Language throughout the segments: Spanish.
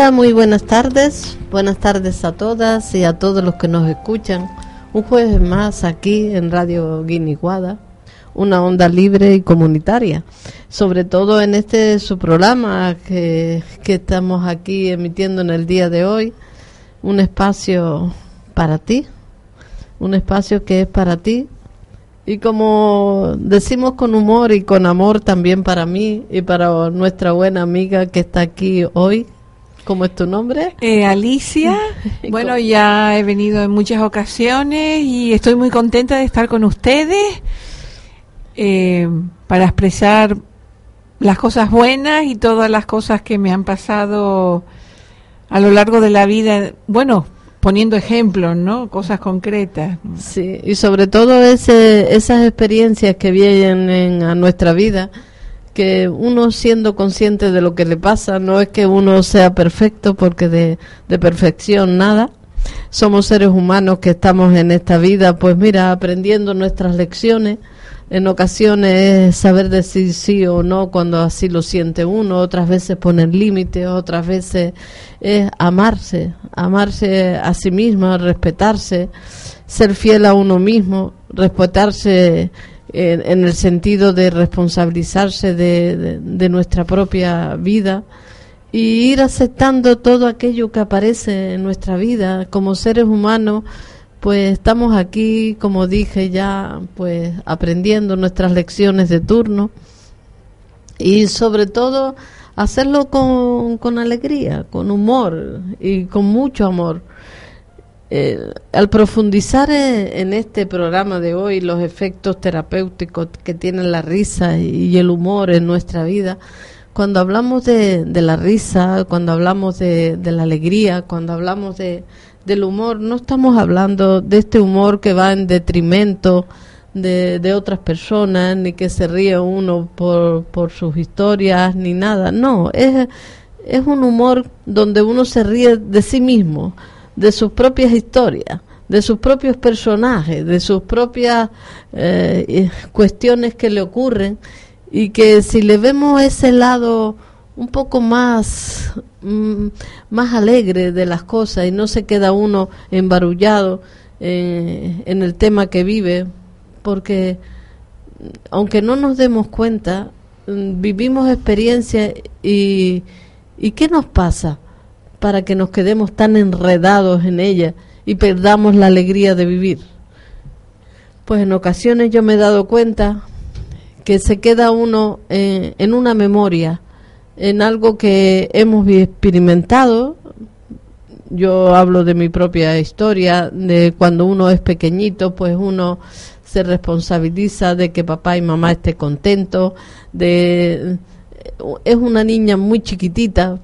Hola, muy buenas tardes. Buenas tardes a todas y a todos los que nos escuchan. Un jueves más aquí en Radio Guiniguada, una onda libre y comunitaria. Sobre todo en este su programa que, que estamos aquí emitiendo en el día de hoy. Un espacio para ti, un espacio que es para ti. Y como decimos con humor y con amor también para mí y para nuestra buena amiga que está aquí hoy, ¿Cómo es tu nombre? Eh, Alicia. bueno, ya he venido en muchas ocasiones y estoy muy contenta de estar con ustedes eh, para expresar las cosas buenas y todas las cosas que me han pasado a lo largo de la vida. Bueno, poniendo ejemplos, ¿no? Cosas concretas. Sí, y sobre todo ese, esas experiencias que vienen a nuestra vida que uno siendo consciente de lo que le pasa, no es que uno sea perfecto, porque de, de perfección nada. Somos seres humanos que estamos en esta vida, pues mira, aprendiendo nuestras lecciones. En ocasiones es saber decir sí o no cuando así lo siente uno, otras veces poner límites, otras veces es amarse, amarse a sí mismo, respetarse, ser fiel a uno mismo, respetarse en, el sentido de responsabilizarse de, nuestra propia vida y ir aceptando todo aquello que aparece en nuestra vida. Como seres humanos pues estamos aquí como dije ya pues aprendiendo nuestras lecciones de turno y sobre todo hacerlo con, con alegría con humor y con mucho amor eh, al profundizar en, este programa de hoy los efectos terapéuticos que tienen la risa y, el humor en nuestra vida, cuando hablamos de, la risa, cuando hablamos de, la alegría, cuando hablamos de, del humor, no estamos hablando de este humor que va en detrimento de, otras personas, ni que se ríe uno por, por sus historias, ni nada. No, es, es un humor donde uno se ríe de sí mismo de sus propias historias, de sus propios personajes, de sus propias eh, cuestiones que le ocurren y que si le vemos ese lado un poco más mm, más alegre de las cosas y no se queda uno embarullado eh, en el tema que vive porque aunque no nos demos cuenta mm, vivimos experiencias y y qué nos pasa para que nos quedemos tan enredados en ella y perdamos la alegría de vivir. Pues en ocasiones yo me he dado cuenta que se queda uno en, en una memoria, en algo que hemos experimentado. Yo hablo de mi propia historia, de cuando uno es pequeñito, pues uno se responsabiliza de que papá y mamá estén contentos, de es una niña muy chiquitita,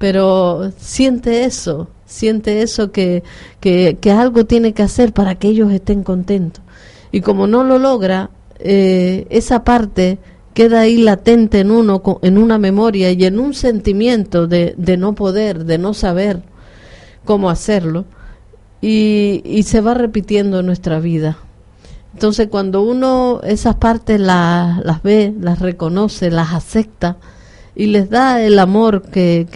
pero siente eso, siente eso que, que, algo tiene que hacer para que ellos estén contentos. Y como no lo logra, eh, esa parte queda ahí latente en uno, en una memoria y en un sentimiento de, de no poder, de no saber cómo hacerlo, y, y se va repitiendo en nuestra vida. Entonces cuando uno esas partes las ve, las reconoce, las acepta y les da el amor que,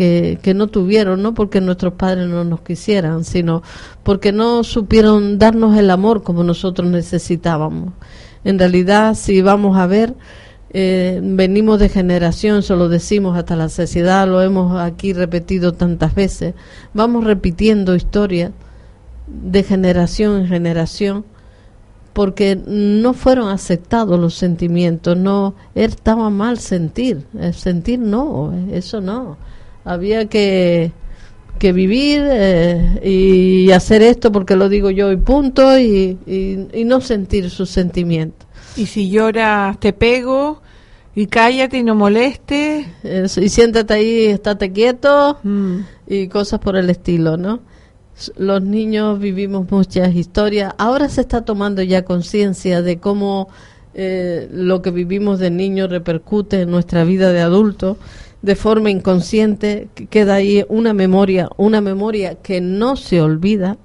que, no tuvieron, no porque nuestros padres no nos quisieran, sino porque no supieron darnos el amor como nosotros necesitábamos. En realidad, si vamos a ver, eh, venimos de generación, solo decimos hasta la sociedad, lo hemos aquí repetido tantas veces, vamos repitiendo historias de generación en generación porque no fueron aceptados los sentimientos, no estaba mal sentir, sentir no, eso no, había que, que vivir eh, y hacer esto porque lo digo yo y punto y, y, no sentir sus sentimientos. Y si lloras te pego y cállate y no molestes. y siéntate ahí, estate quieto mm. y cosas por el estilo, ¿no? Los niños vivimos muchas historias. Ahora se está tomando ya conciencia de cómo eh, lo que vivimos de niño repercute en nuestra vida de adulto de forma inconsciente. Queda ahí una memoria, una memoria que no se olvida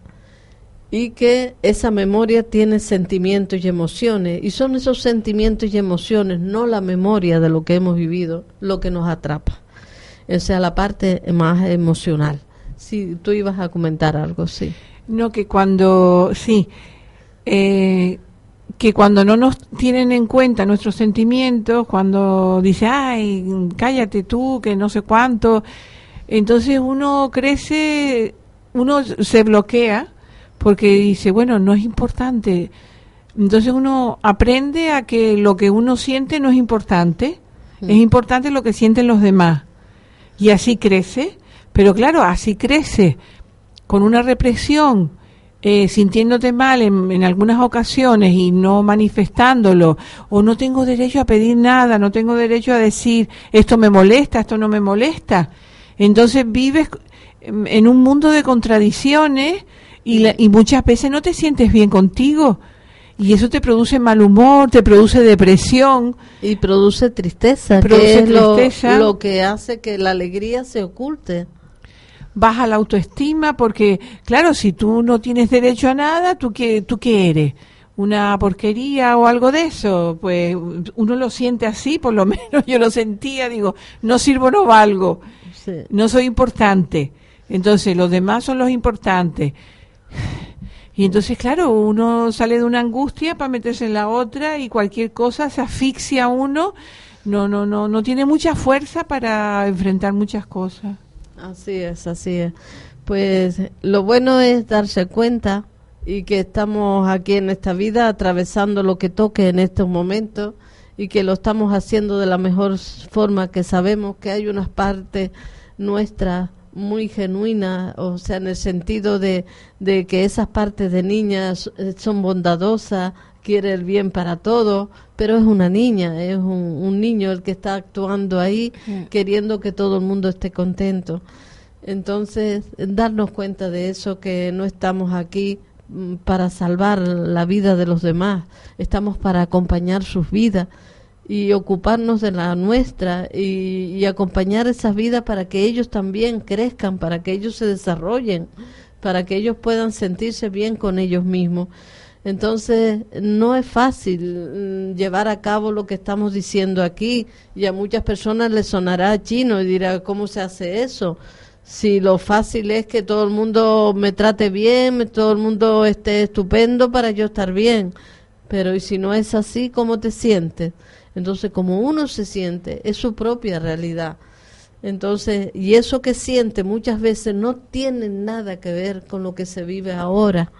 y que esa memoria tiene sentimientos y emociones. Y son esos sentimientos y emociones, no la memoria de lo que hemos vivido, lo que nos atrapa. O sea, la parte más emocional. Sí, tú ibas a comentar algo, sí. No, que cuando, sí, eh, que cuando no nos tienen en cuenta nuestros sentimientos, cuando dice, ay, cállate tú, que no sé cuánto, entonces uno crece, uno se bloquea porque dice, bueno, no es importante. Entonces uno aprende a que lo que uno siente no es importante, es importante lo que sienten los demás. Y así crece pero claro, así crece, con una represión, eh, sintiéndote mal en, en, algunas ocasiones y no manifestándolo, o no tengo derecho a pedir nada, no tengo derecho a decir esto me molesta, esto no me molesta. Entonces vives en un mundo de contradicciones y, y muchas veces no te sientes bien contigo. Y eso te produce mal humor, te produce depresión. Y produce tristeza, que es lo que hace que la alegría se oculte baja la autoestima porque, claro, si tú no tienes derecho a nada, ¿tú qué, tú qué eres? una porquería o algo de eso, pues uno lo siente así, por lo menos yo lo sentía, digo, no sirvo, no valgo, no soy importante, entonces los demás son los importantes. Y entonces, claro, uno sale de una angustia para meterse en la otra y cualquier cosa se asfixia a uno, no, no, no, no tiene mucha fuerza para enfrentar muchas cosas. Así es, así es. Pues lo bueno es darse cuenta y que estamos aquí en esta vida atravesando lo que toque en estos momentos y que lo estamos haciendo de la mejor forma que sabemos que hay unas partes nuestras muy genuinas, o sea, en el sentido de, de que esas partes de niñas eh, son bondadosas, quiere el bien para todos, pero es una niña, es un, niño el que está actuando ahí, queriendo que todo el mundo esté contento. Entonces, darnos cuenta de eso, que no estamos aquí mm, para salvar la vida de los demás, estamos para acompañar sus vidas y ocuparnos de la nuestra y, y acompañar esas vidas para que ellos también crezcan, para que ellos se desarrollen, para que ellos puedan sentirse bien con ellos mismos. Entonces, no es fácil mm, llevar a cabo lo que estamos diciendo aquí y a muchas personas les sonará chino y dirá, ¿cómo se hace eso? Si lo fácil es que todo el mundo me trate bien, todo el mundo esté estupendo para yo estar bien. Pero y si no es así, ¿cómo te sientes? Entonces, como uno se siente, es su propia realidad. Entonces, y eso que siente muchas veces no tiene nada que ver con lo que se vive ahora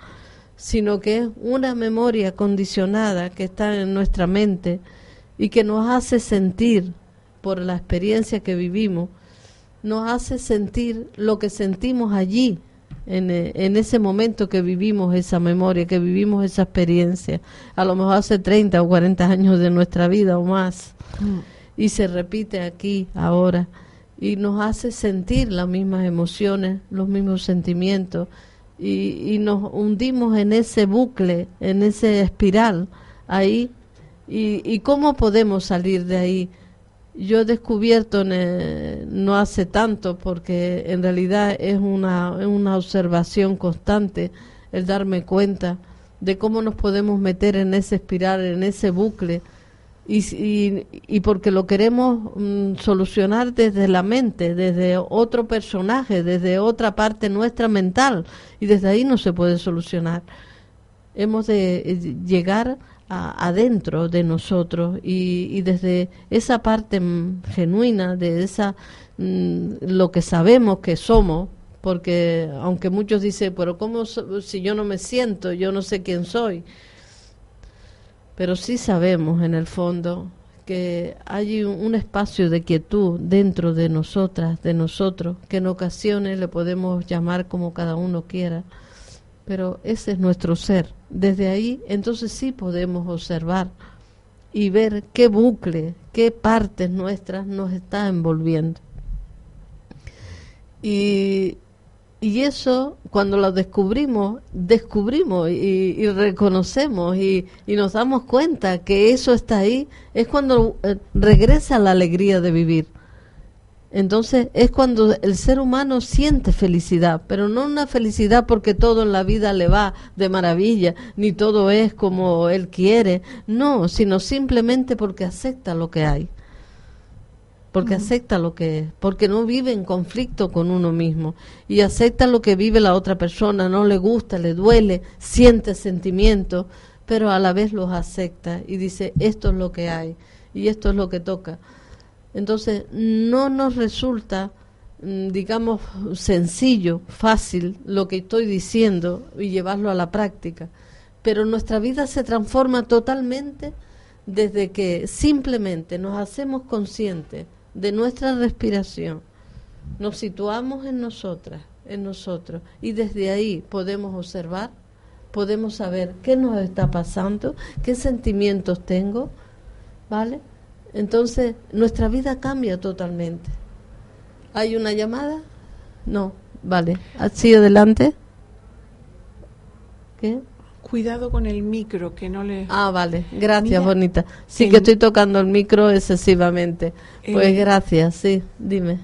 sino que es una memoria condicionada que está en nuestra mente y que nos hace sentir, por la experiencia que vivimos, nos hace sentir lo que sentimos allí, en, eh, en, ese momento que vivimos esa memoria, que vivimos esa experiencia, a lo mejor hace 30 o 40 años de nuestra vida o más, mm. y se repite aquí, ahora. y nos hace sentir las mismas emociones, los mismos sentimientos y, y nos hundimos en ese bucle, en ese espiral ahí. ¿Y, cómo podemos salir de ahí? Yo he descubierto no hace tanto, porque en realidad es una, una observación constante el darme cuenta de cómo nos podemos meter en ese espiral, en ese bucle, y, y, porque lo queremos mm, solucionar desde la mente, desde otro personaje, desde otra parte nuestra mental, y desde ahí no se puede solucionar. Hemos de eh, llegar adentro de nosotros y, desde esa parte mm, genuina, de esa mm, lo que sabemos que somos, porque aunque muchos dicen, pero ¿cómo si yo no me siento, yo no sé quién soy? Pero sí sabemos en el fondo que hay un, espacio de quietud dentro de nosotras, de nosotros, que en ocasiones le podemos llamar como cada uno quiera, pero ese es nuestro ser. Desde ahí entonces sí podemos observar y ver qué bucle, qué partes nuestras nos está envolviendo. Y, y eso, cuando lo descubrimos, descubrimos y, reconocemos y, nos damos cuenta que eso está ahí, es cuando eh, regresa la alegría de vivir. Entonces es cuando el ser humano siente felicidad, pero no una felicidad porque todo en la vida le va de maravilla, ni todo es como él quiere, no, sino simplemente porque acepta lo que hay, porque acepta lo que es, porque no vive en conflicto con uno mismo y acepta lo que vive la otra persona, no le gusta, le duele, siente sentimientos, pero a la vez los acepta y dice, esto es lo que hay y esto es lo que toca entonces, no nos resulta, mm, digamos, sencillo, fácil lo que estoy diciendo y llevarlo a la práctica, pero nuestra vida se transforma totalmente desde que simplemente nos hacemos conscientes de nuestra respiración, nos situamos en nosotras, en nosotros, y desde ahí podemos observar, podemos saber qué nos está pasando, qué sentimientos tengo, ¿vale? Entonces, nuestra vida cambia totalmente. ¿Hay una llamada? No, vale. Así adelante. ¿Qué? Cuidado con el micro, que no le... Ah, vale. Gracias, bonita. Sí que estoy tocando el micro excesivamente. Pues gracias, sí, dime.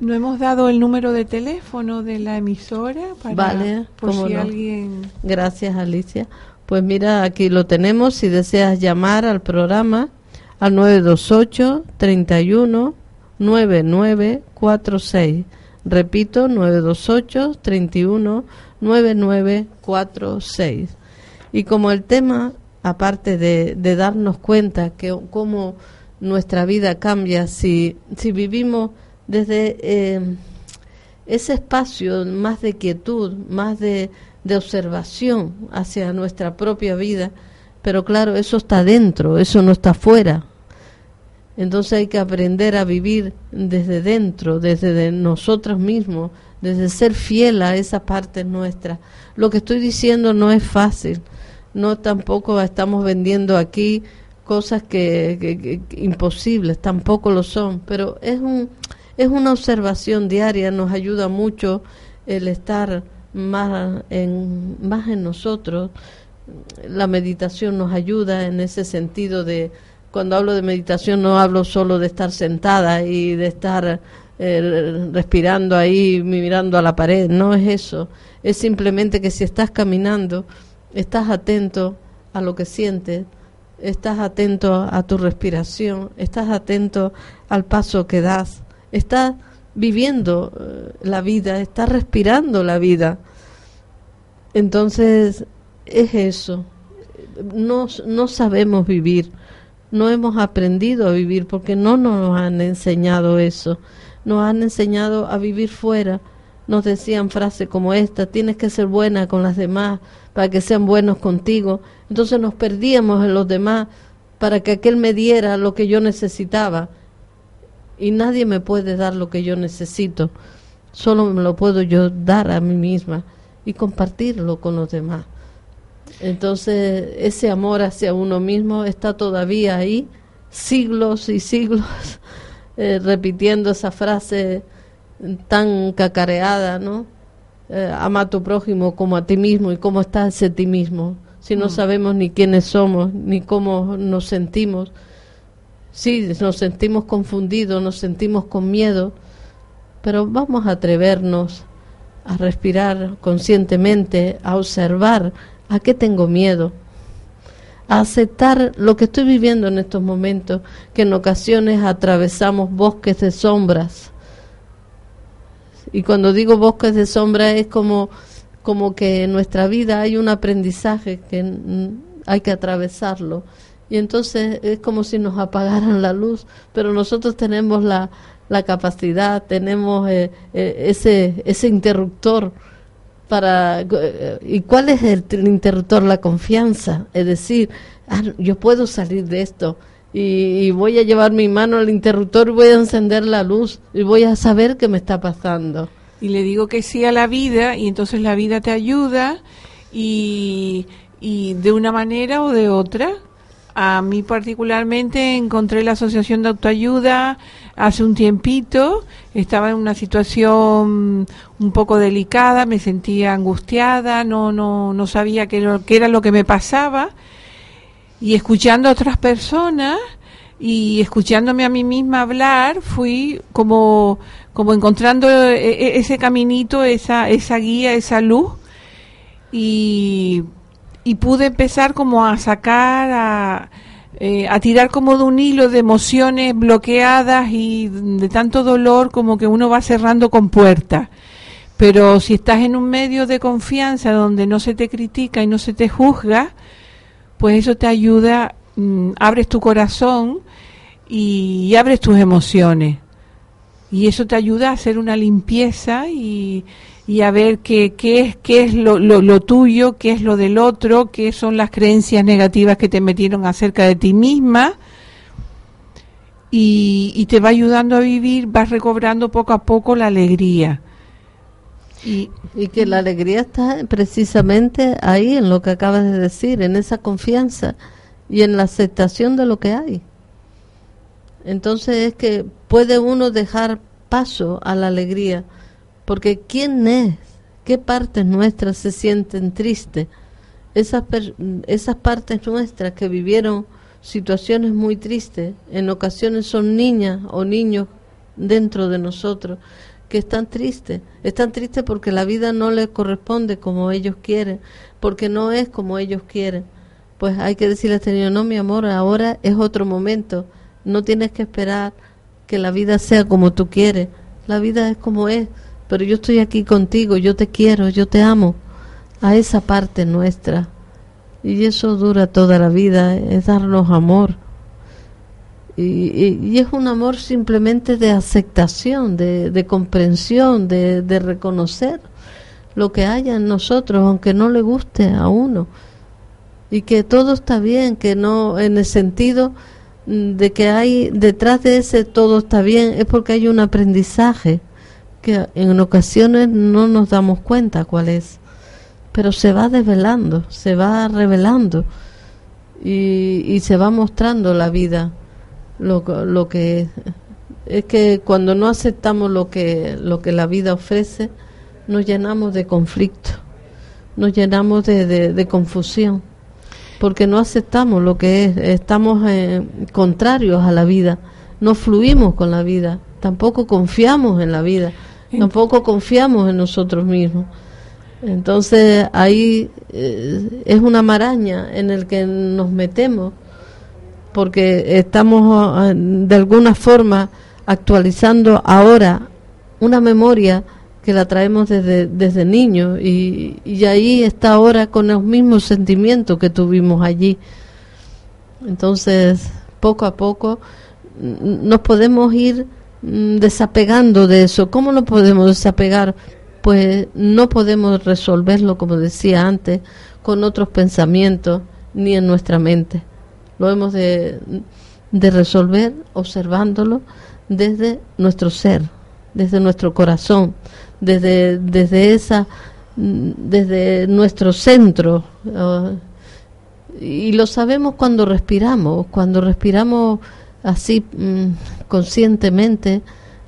No hemos dado el número de teléfono de la emisora para vale, por si alguien... Gracias, Alicia. Pues mira, aquí lo tenemos. Si deseas llamar al programa, al 928 31 9946. Repito, 928 31 9946. Y como el tema, aparte de, darnos cuenta que cómo nuestra vida cambia si, si vivimos desde eh, ese espacio más de quietud, más de, de observación hacia nuestra propia vida, pero claro, eso está dentro, eso no está fuera. Entonces hay que aprender a vivir desde dentro, desde de nosotros mismos, desde ser fiel a esa parte nuestra. Lo que estoy diciendo no es fácil, no tampoco estamos vendiendo aquí cosas que, imposibles, tampoco lo son, pero es un es una observación diaria, nos ayuda mucho el estar más en más en nosotros, la meditación nos ayuda en ese sentido de, cuando hablo de meditación no hablo solo de estar sentada y de estar eh, respirando ahí, mirando a la pared, no es eso, es simplemente que si estás caminando, estás atento a lo que sientes, estás atento a tu respiración, estás atento al paso que das, estás viviendo eh, la vida, estás respirando la vida. Entonces, es eso. No, no sabemos vivir, no hemos aprendido a vivir porque no nos han enseñado eso. Nos han enseñado a vivir fuera. Nos decían frases como esta, tienes que ser buena con las demás para que sean buenos contigo. Entonces nos perdíamos en los demás para que aquel me diera lo que yo necesitaba. Y nadie me puede dar lo que yo necesito. Solo me lo puedo yo dar a mí misma y compartirlo con los demás. Entonces, ese amor hacia uno mismo está todavía ahí, siglos y siglos eh, repitiendo esa frase tan cacareada, ¿no? Eh, ama a tu prójimo como a ti mismo y cómo estás ese ti mismo. Si no mm. sabemos ni quiénes somos, ni cómo nos sentimos. Sí, nos sentimos confundidos, nos sentimos con miedo, pero vamos a atrevernos a respirar conscientemente, a observar a qué tengo miedo, a aceptar lo que estoy viviendo en estos momentos, que en ocasiones atravesamos bosques de sombras. Y cuando digo bosques de sombras es como, como que en nuestra vida hay un aprendizaje que hay que atravesarlo. Y entonces es como si nos apagaran la luz, pero nosotros tenemos la, la capacidad, tenemos eh, eh, ese, ese interruptor para... Eh, ¿Y cuál es el, interruptor? La confianza. Es decir, ah, yo puedo salir de esto y, voy a llevar mi mano al interruptor, voy a encender la luz y voy a saber qué me está pasando. Y le digo que sí a la vida y entonces la vida te ayuda y, y de una manera o de otra a mí particularmente encontré la Asociación de Autoayuda hace un tiempito, estaba en una situación un poco delicada, me sentía angustiada, no, no, no sabía qué, qué era lo que me pasaba y escuchando a otras personas y escuchándome a mí misma hablar, fui como, como encontrando e, e, ese caminito, esa, esa guía, esa luz y y pude empezar como a sacar, a, eh, a tirar como de un hilo de emociones bloqueadas y de tanto dolor como que uno va cerrando con puertas. Pero si estás en un medio de confianza donde no se te critica y no se te juzga, pues eso te ayuda, mm, abres tu corazón y abres tus emociones. Y eso te ayuda a hacer una limpieza y, y a ver qué, qué es, qué es lo, lo, tuyo, qué es lo del otro, qué son las creencias negativas que te metieron acerca de ti misma. Y, y te va ayudando a vivir, vas recobrando poco a poco la alegría. Y, y, que la alegría está precisamente ahí, en lo que acabas de decir, en esa confianza y en la aceptación de lo que hay. Entonces es que puede uno dejar paso a la alegría porque ¿quién es? ¿Qué partes nuestras se sienten tristes? Esas, esas partes nuestras que vivieron situaciones muy tristes, en ocasiones son niñas o niños dentro de nosotros que están tristes. Están tristes porque la vida no les corresponde como ellos quieren, porque no es como ellos quieren. Pues hay que decirle al Señor, no mi amor, ahora es otro momento. No tienes que esperar que la vida sea como tú quieres. La vida es como es pero yo estoy aquí contigo, yo te quiero, yo te amo, a esa parte nuestra. Y eso dura toda la vida, es darnos amor. Y, es un amor simplemente de aceptación, de, comprensión, de, de, reconocer lo que haya en nosotros, aunque no le guste a uno. Y que todo está bien, que no, en el sentido de que hay detrás de ese todo está bien, es porque hay un aprendizaje que en ocasiones no nos damos cuenta cuál es, pero se va desvelando, se va revelando y, se va mostrando la vida, lo, lo que es. Que cuando no aceptamos lo que, lo que la vida ofrece, nos llenamos de conflicto, nos llenamos de, de, confusión, porque no aceptamos lo que es, estamos eh, contrarios a la vida, no fluimos con la vida, tampoco confiamos en la vida tampoco confiamos en nosotros mismos. Entonces ahí eh, es una maraña en el que nos metemos porque estamos ah, de alguna forma actualizando ahora una memoria que la traemos desde, desde y, y ahí está ahora con los mismos sentimientos que tuvimos allí. Entonces, poco a poco nos podemos ir Mm, desapegando de eso. ¿Cómo lo podemos desapegar? Pues no podemos resolverlo, como decía antes, con otros pensamientos ni en nuestra mente. Lo hemos de, de resolver observándolo desde nuestro ser, desde nuestro corazón, desde, desde esa desde nuestro centro y lo sabemos cuando respiramos cuando respiramos así mm, conscientemente,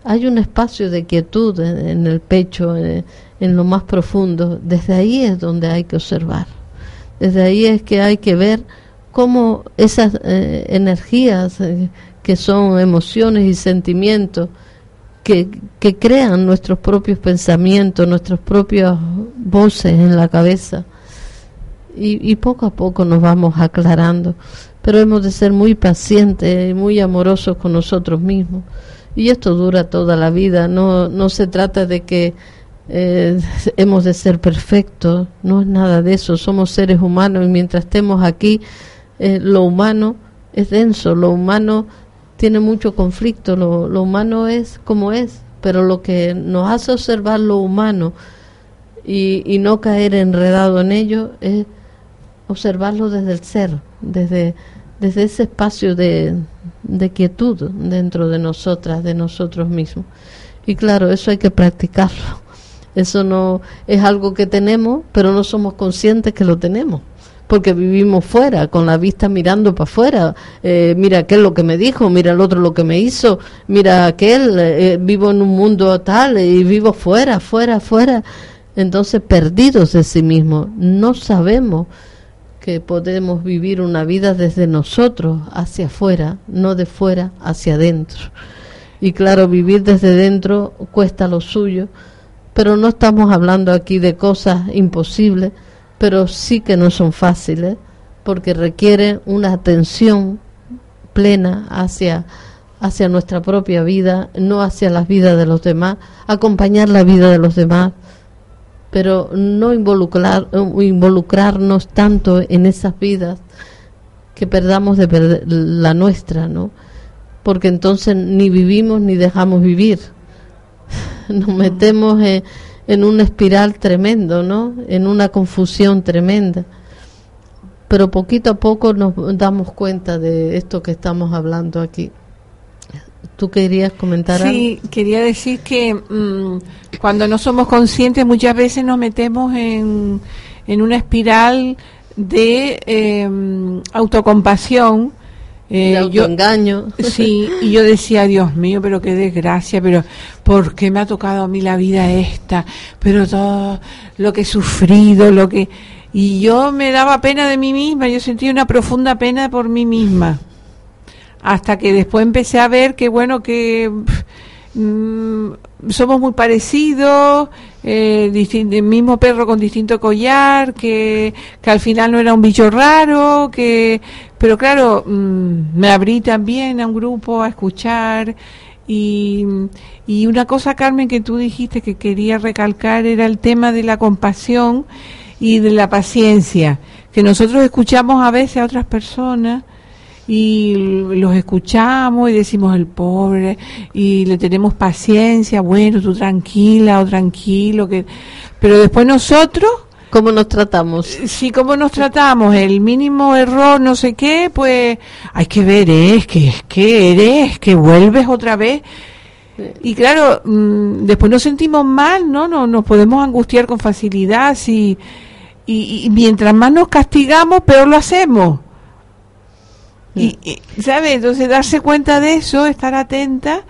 hay un espacio de quietud en, el pecho, en, lo más profundo. Desde ahí es donde hay que observar. Desde ahí es que hay que ver cómo esas eh, energías eh, que son emociones y sentimientos que, que, crean nuestros propios pensamientos, nuestras propias voces en la cabeza. Y, y poco a poco nos vamos aclarando. Pero hemos de ser muy pacientes y muy amorosos con nosotros mismos y esto dura toda la vida, no, no se trata de que eh, hemos de ser perfectos, no es nada de eso, somos seres humanos y mientras estemos aquí, eh, lo humano es denso, lo humano tiene mucho conflicto, lo, lo humano es como es, pero lo que nos hace observar lo humano y, y no caer enredado en ello es observarlo desde el ser, desde, desde ese espacio de, de quietud dentro de nosotras, de nosotros mismos. Y claro, eso hay que practicarlo. Eso no es algo que tenemos, pero no somos conscientes que lo tenemos, porque vivimos fuera, con la vista mirando para afuera. Eh, mira aquel lo que me dijo, mira el otro lo que me hizo, mira aquel, eh, vivo en un mundo tal y vivo fuera, fuera, fuera. Entonces, perdidos de sí mismos, no sabemos que podemos vivir una vida desde nosotros hacia afuera, no de fuera hacia adentro. Y claro, vivir desde dentro cuesta lo suyo, pero no estamos hablando aquí de cosas imposibles, pero sí que no son fáciles, porque requieren una atención plena hacia hacia nuestra propia vida, no hacia las vidas de los demás, acompañar la vida de los demás, pero no involucrar, involucrarnos tanto en esas vidas que perdamos de la nuestra, ¿no? Porque entonces ni vivimos ni dejamos vivir. Nos metemos en, en una espiral tremendo, ¿no? En una confusión tremenda. Pero poquito a poco nos damos cuenta de esto que estamos hablando aquí. ¿Tú querías comentar algo? Sí, quería decir que mm, cuando no somos conscientes muchas veces nos metemos en, en una espiral de em, autocompasión. Eh, de autoengaño. sí, y yo decía, Dios mío, pero qué desgracia, pero ¿por qué me ha tocado a mí la vida esta? Pero todo lo que he sufrido, lo que... Y yo me daba pena de mí misma, yo sentía una profunda pena por mí misma hasta que después empecé a ver que bueno que mm, somos muy parecidos eh, el mismo perro con distinto collar que, que al final no era un bicho raro que pero claro mm, me abrí también a un grupo a escuchar y, y una cosa Carmen que tú dijiste que quería recalcar era el tema de la compasión y de la paciencia que nosotros escuchamos a veces a otras personas y los escuchamos y decimos el pobre y le tenemos paciencia, bueno, tú tranquila o tranquilo, que pero después nosotros ¿Cómo nos tratamos? Sí, ¿cómo nos tratamos? El mínimo error, no sé qué, pues hay que ver, es que, es que eres, que vuelves otra vez. Y claro, mm, después nos sentimos mal, ¿no? no nos podemos angustiar con facilidad. Si, y, y mientras más nos castigamos, peor lo hacemos. Y, ¿sabe? Entonces darse cuenta de eso, estar atenta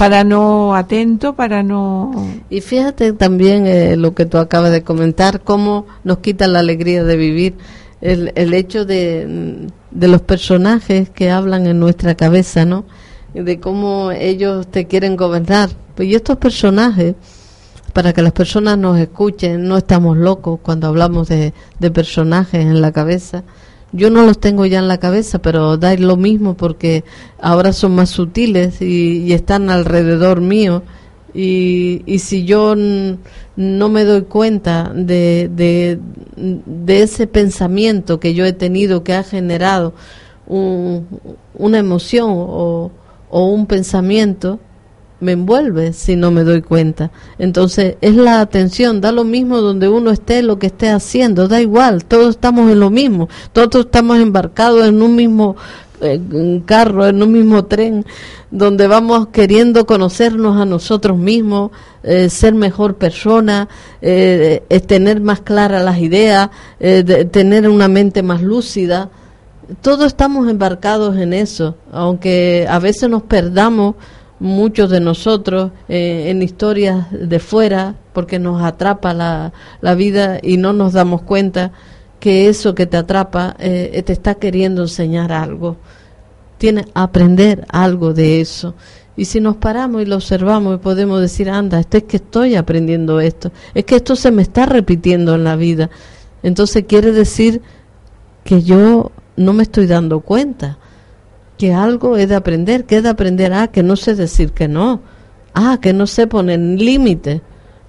para no atento, para no... Y fíjate también eh, lo que tú acabas de comentar, cómo nos quita la alegría de vivir, el, el hecho de, de los personajes que hablan en nuestra cabeza, ¿no? De cómo ellos te quieren gobernar. Pues y estos personajes, para que las personas nos escuchen, no estamos locos cuando hablamos de, de personajes en la cabeza, yo no los tengo ya en la cabeza, pero da lo mismo porque ahora son más sutiles y, están alrededor mío. Y, y si yo no me doy cuenta de, de, ese pensamiento que yo he tenido, que ha generado una emoción o, o un pensamiento, me envuelve si no me doy cuenta. Entonces es la atención, da lo mismo donde uno esté, lo que esté haciendo, da igual, todos estamos en lo mismo, todos estamos embarcados en un mismo eh, carro, en un mismo tren, donde vamos queriendo conocernos a nosotros mismos, eh, ser mejor persona, eh, tener más claras las ideas, tener una mente más lúcida todos estamos embarcados en eso, aunque a veces nos perdamos muchos de nosotros eh, en historias de fuera porque nos atrapa la, la, vida y no nos damos cuenta que eso que te atrapa eh, te está queriendo enseñar algo. Tienes aprender algo de eso. Y si nos paramos y lo observamos podemos decir, anda, esto es que estoy aprendiendo esto, es que esto se me está repitiendo en la vida. Entonces quiere decir que yo no me estoy dando cuenta que algo he de aprender, que he de aprender, ah, que no sé decir que no, ah, que no sé poner límite,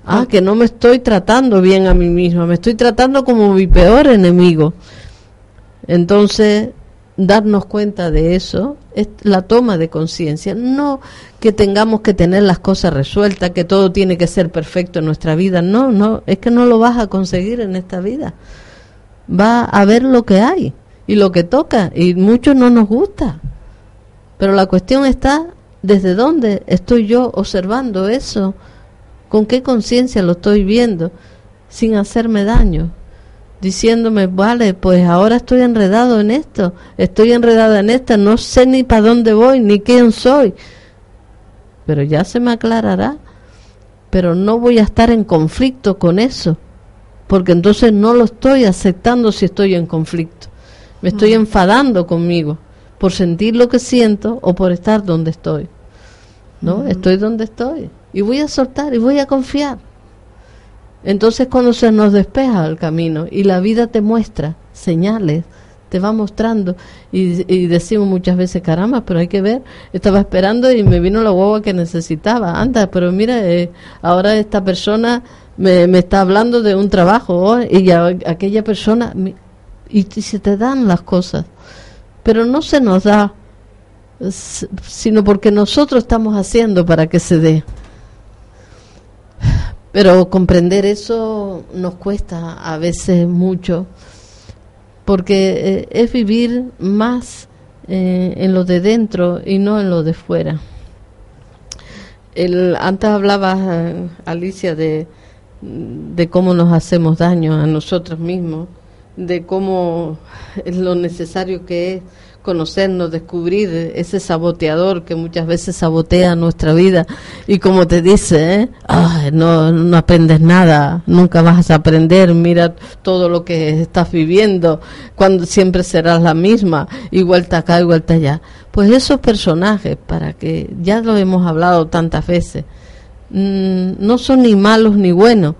ah, que no me estoy tratando bien a mí misma, me estoy tratando como mi peor enemigo. Entonces, darnos cuenta de eso es la toma de conciencia, no que tengamos que tener las cosas resueltas, que todo tiene que ser perfecto en nuestra vida, no, no, es que no lo vas a conseguir en esta vida. Va a ver lo que hay y lo que toca y mucho no nos gusta. Pero la cuestión está desde dónde estoy yo observando eso, con qué conciencia lo estoy viendo, sin hacerme daño, diciéndome, vale, pues ahora estoy enredado en esto, estoy enredada en esta, no sé ni para dónde voy, ni quién soy, pero ya se me aclarará, pero no voy a estar en conflicto con eso, porque entonces no lo estoy aceptando si estoy en conflicto, me estoy mm. enfadando conmigo por sentir lo que siento o por estar donde estoy. ¿No? Estoy donde estoy. Y voy a soltar y voy a confiar. Entonces cuando se nos despeja el camino y la vida te muestra señales, te va mostrando y, decimos muchas veces, caramba, pero hay que ver, estaba esperando y me vino la guagua que necesitaba, anda, pero mira, eh, ahora esta persona me, me, está hablando de un trabajo oh, y aquella persona, y, y se te dan las cosas pero no se nos da, sino porque nosotros estamos haciendo para que se dé. Pero comprender eso nos cuesta a veces mucho, porque eh, es vivir más eh, en lo de dentro y no en lo de fuera. El, antes hablaba eh, Alicia de, de cómo nos hacemos daño a nosotros mismos de cómo es lo necesario que es conocernos, descubrir ese saboteador que muchas veces sabotea nuestra vida y como te dice, ¿eh? no, no aprendes nada, nunca vas a aprender, mira todo lo que estás viviendo, cuando siempre serás la misma, igual vuelta acá, igual vuelta allá. Pues esos personajes, para que ya lo hemos hablado tantas veces, mm, no son ni malos ni buenos,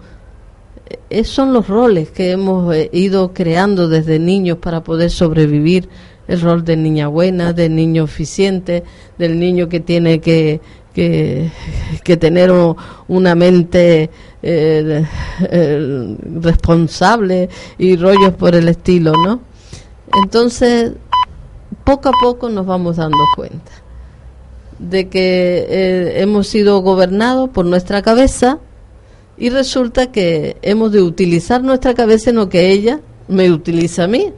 esos son los roles que hemos eh, ido creando desde niños para poder sobrevivir. El rol de niña buena, del niño eficiente, del niño que tiene que, que, tener una mente eh, eh, responsable y rollos por el estilo, ¿no? Entonces, poco a poco nos vamos dando cuenta de que hemos sido gobernados por nuestra cabeza, y resulta que hemos de utilizar nuestra cabeza en lo que ella me utiliza a mí.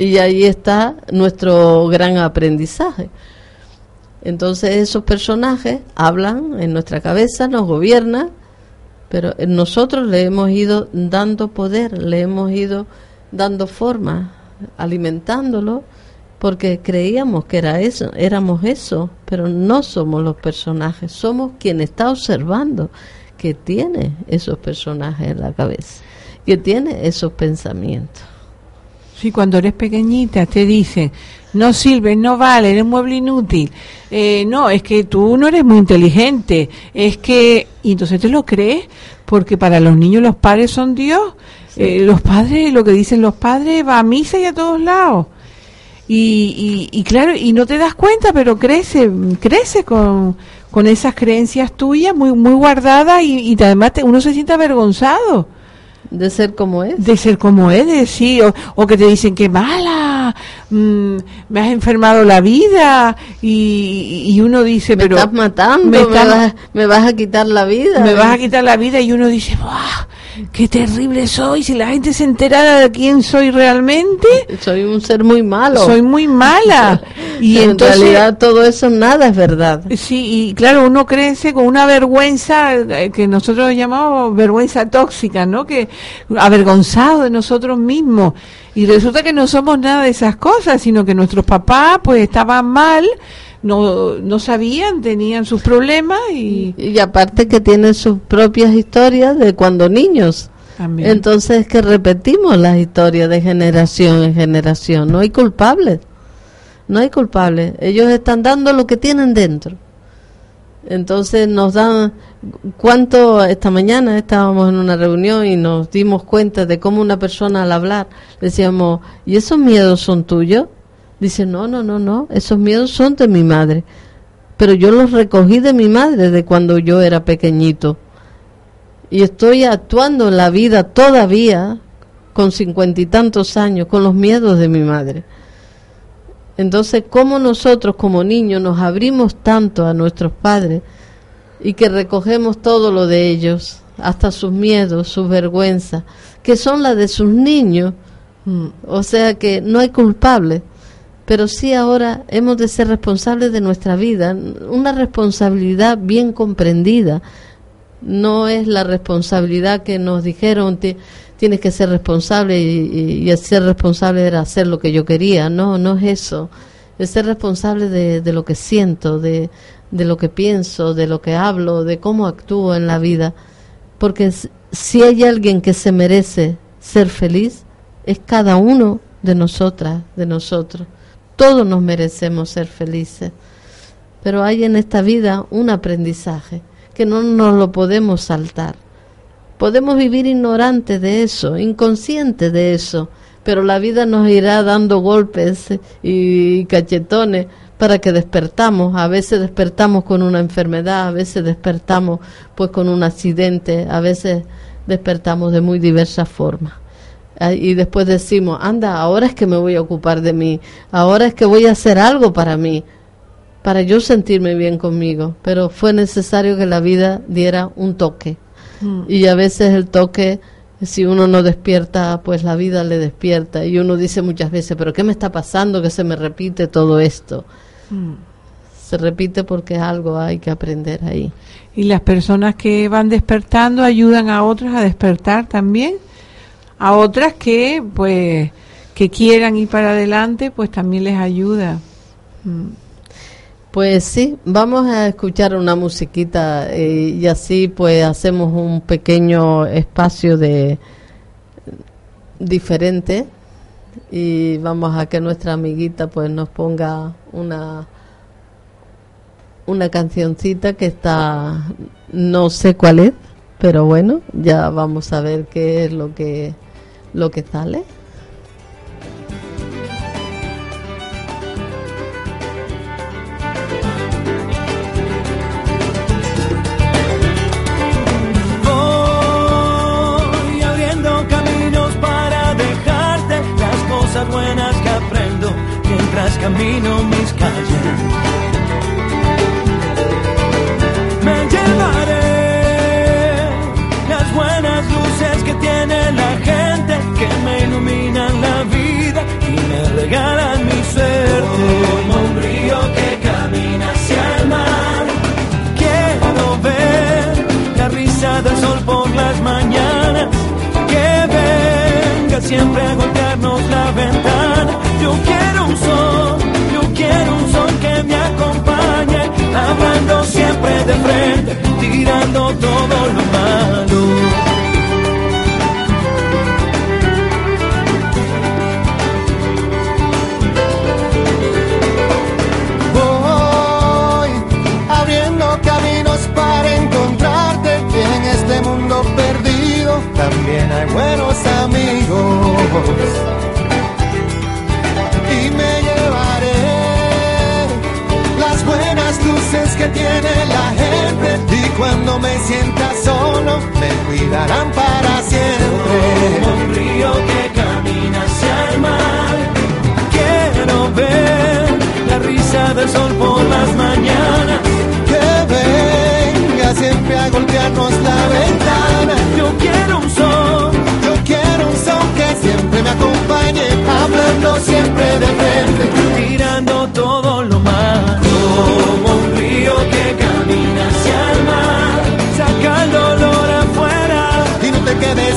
Y ahí está nuestro gran aprendizaje. Entonces esos personajes hablan en nuestra cabeza, nos gobiernan, pero nosotros le hemos ido dando poder, le hemos ido dando forma, alimentándolo, porque creíamos que era eso, éramos eso, pero no somos los personajes, somos quien está observando que tiene esos personajes en la cabeza, que tiene esos pensamientos. Sí, cuando eres pequeñita te dicen, no sirve, no vale, eres mueble inútil. Eh, no, es que tú no eres muy inteligente. Es que, y entonces te lo crees, porque para los niños los padres son Dios. Eh, los padres, lo que dicen los padres, va a misa y a todos lados. Y, y, y claro, y no te das cuenta, pero crece, crece con, con esas creencias tuyas muy muy guardadas y, y además uno se siente avergonzado de ser como es. de ser como es sí o, que te dicen que mala mm, me has enfermado la vida y, y uno dice me pero estás matando me, vas, a quitar la vida me vas a quitar la vida y uno dice Buah, qué terrible soy, si la gente se enterara de quién soy realmente. Soy un ser muy malo. Soy muy mala. y en realidad todo eso nada es verdad. Sí, y claro, uno crece con una vergüenza eh, que nosotros llamamos vergüenza tóxica, ¿no? Que avergonzado de nosotros mismos. Y resulta que no somos nada de esas cosas, sino que nuestros papás pues estaban mal no, no sabían, tenían sus problemas y... Y aparte que tienen sus propias historias de cuando niños. Entonces que repetimos las historias de generación en generación. No hay culpables. No hay culpables. Ellos están dando lo que tienen dentro. Entonces nos dan cuánto esta mañana estábamos en una reunión y nos dimos cuenta de cómo una persona al hablar decíamos, ¿y esos miedos son tuyos? Dice, no, no, no, no, esos miedos son de mi madre. Pero yo los recogí de mi madre de cuando yo era pequeñito. Y estoy actuando en la vida todavía, con cincuenta y tantos años, con los miedos de mi madre. Entonces, ¿cómo nosotros como niños nos abrimos tanto a nuestros padres y que recogemos todo lo de ellos, hasta sus miedos, sus vergüenzas, que son las de sus niños? Mm, o sea que no hay culpable pero sí ahora hemos de ser responsables de nuestra vida, una responsabilidad bien comprendida. No es la responsabilidad que nos dijeron, tienes que ser responsable y, ser responsable era hacer lo que yo quería. No, no es eso. Es ser responsable de, lo que siento, de, de lo que pienso, de lo que hablo, de cómo actúo en la vida. Porque si hay alguien que se merece ser feliz, es cada uno de nosotras, de nosotros. Todos nos merecemos ser felices. Pero hay en esta vida un aprendizaje que no nos lo podemos saltar. Podemos vivir ignorantes de eso, inconscientes de eso, pero la vida nos irá dando golpes y cachetones para que despertamos. A veces despertamos con una enfermedad, a veces despertamos pues con un accidente, a veces despertamos de muy diversas formas y después decimos, anda, ahora es que me voy a ocupar de mí, ahora es que voy a hacer algo para mí, para yo sentirme bien conmigo, pero fue necesario que la vida diera un toque. Mm. Y a veces el toque, si uno no despierta, pues la vida le despierta. Y uno dice muchas veces, pero ¿qué me está pasando que se me repite todo esto? Mm. Se repite porque algo hay que aprender ahí. ¿Y las personas que van despertando ayudan a otras a despertar también? A otras que pues que quieran ir para adelante pues también les ayuda mm. pues sí vamos a escuchar una musiquita eh, y así pues hacemos un pequeño espacio de diferente y vamos a que nuestra amiguita pues nos ponga una una cancioncita que está no sé cuál es pero bueno ya vamos a ver qué es lo que lo que sale. Voy abriendo caminos para dejarte las cosas buenas que aprendo mientras camino mis calles. Y me regalan mi suerte. Como un río que camina hacia el mar. Quiero ver la risa del sol por las mañanas. Que venga siempre a golpearnos la ventana. Yo quiero un sol, yo quiero un sol que me acompañe. Hablando siempre de frente, tirando todo lo malo. También hay buenos amigos. Y me llevaré las buenas luces que tiene la gente. Y cuando me sienta solo, me cuidarán para siempre. Como un río que camina hacia el mar. Quiero ver la risa del sol por la ventana. Yo quiero un sol. yo quiero un sol que siempre me acompañe, hablando siempre de frente, mirando todo lo malo. Como un río que camina hacia el mar, saca el dolor afuera y no te quedes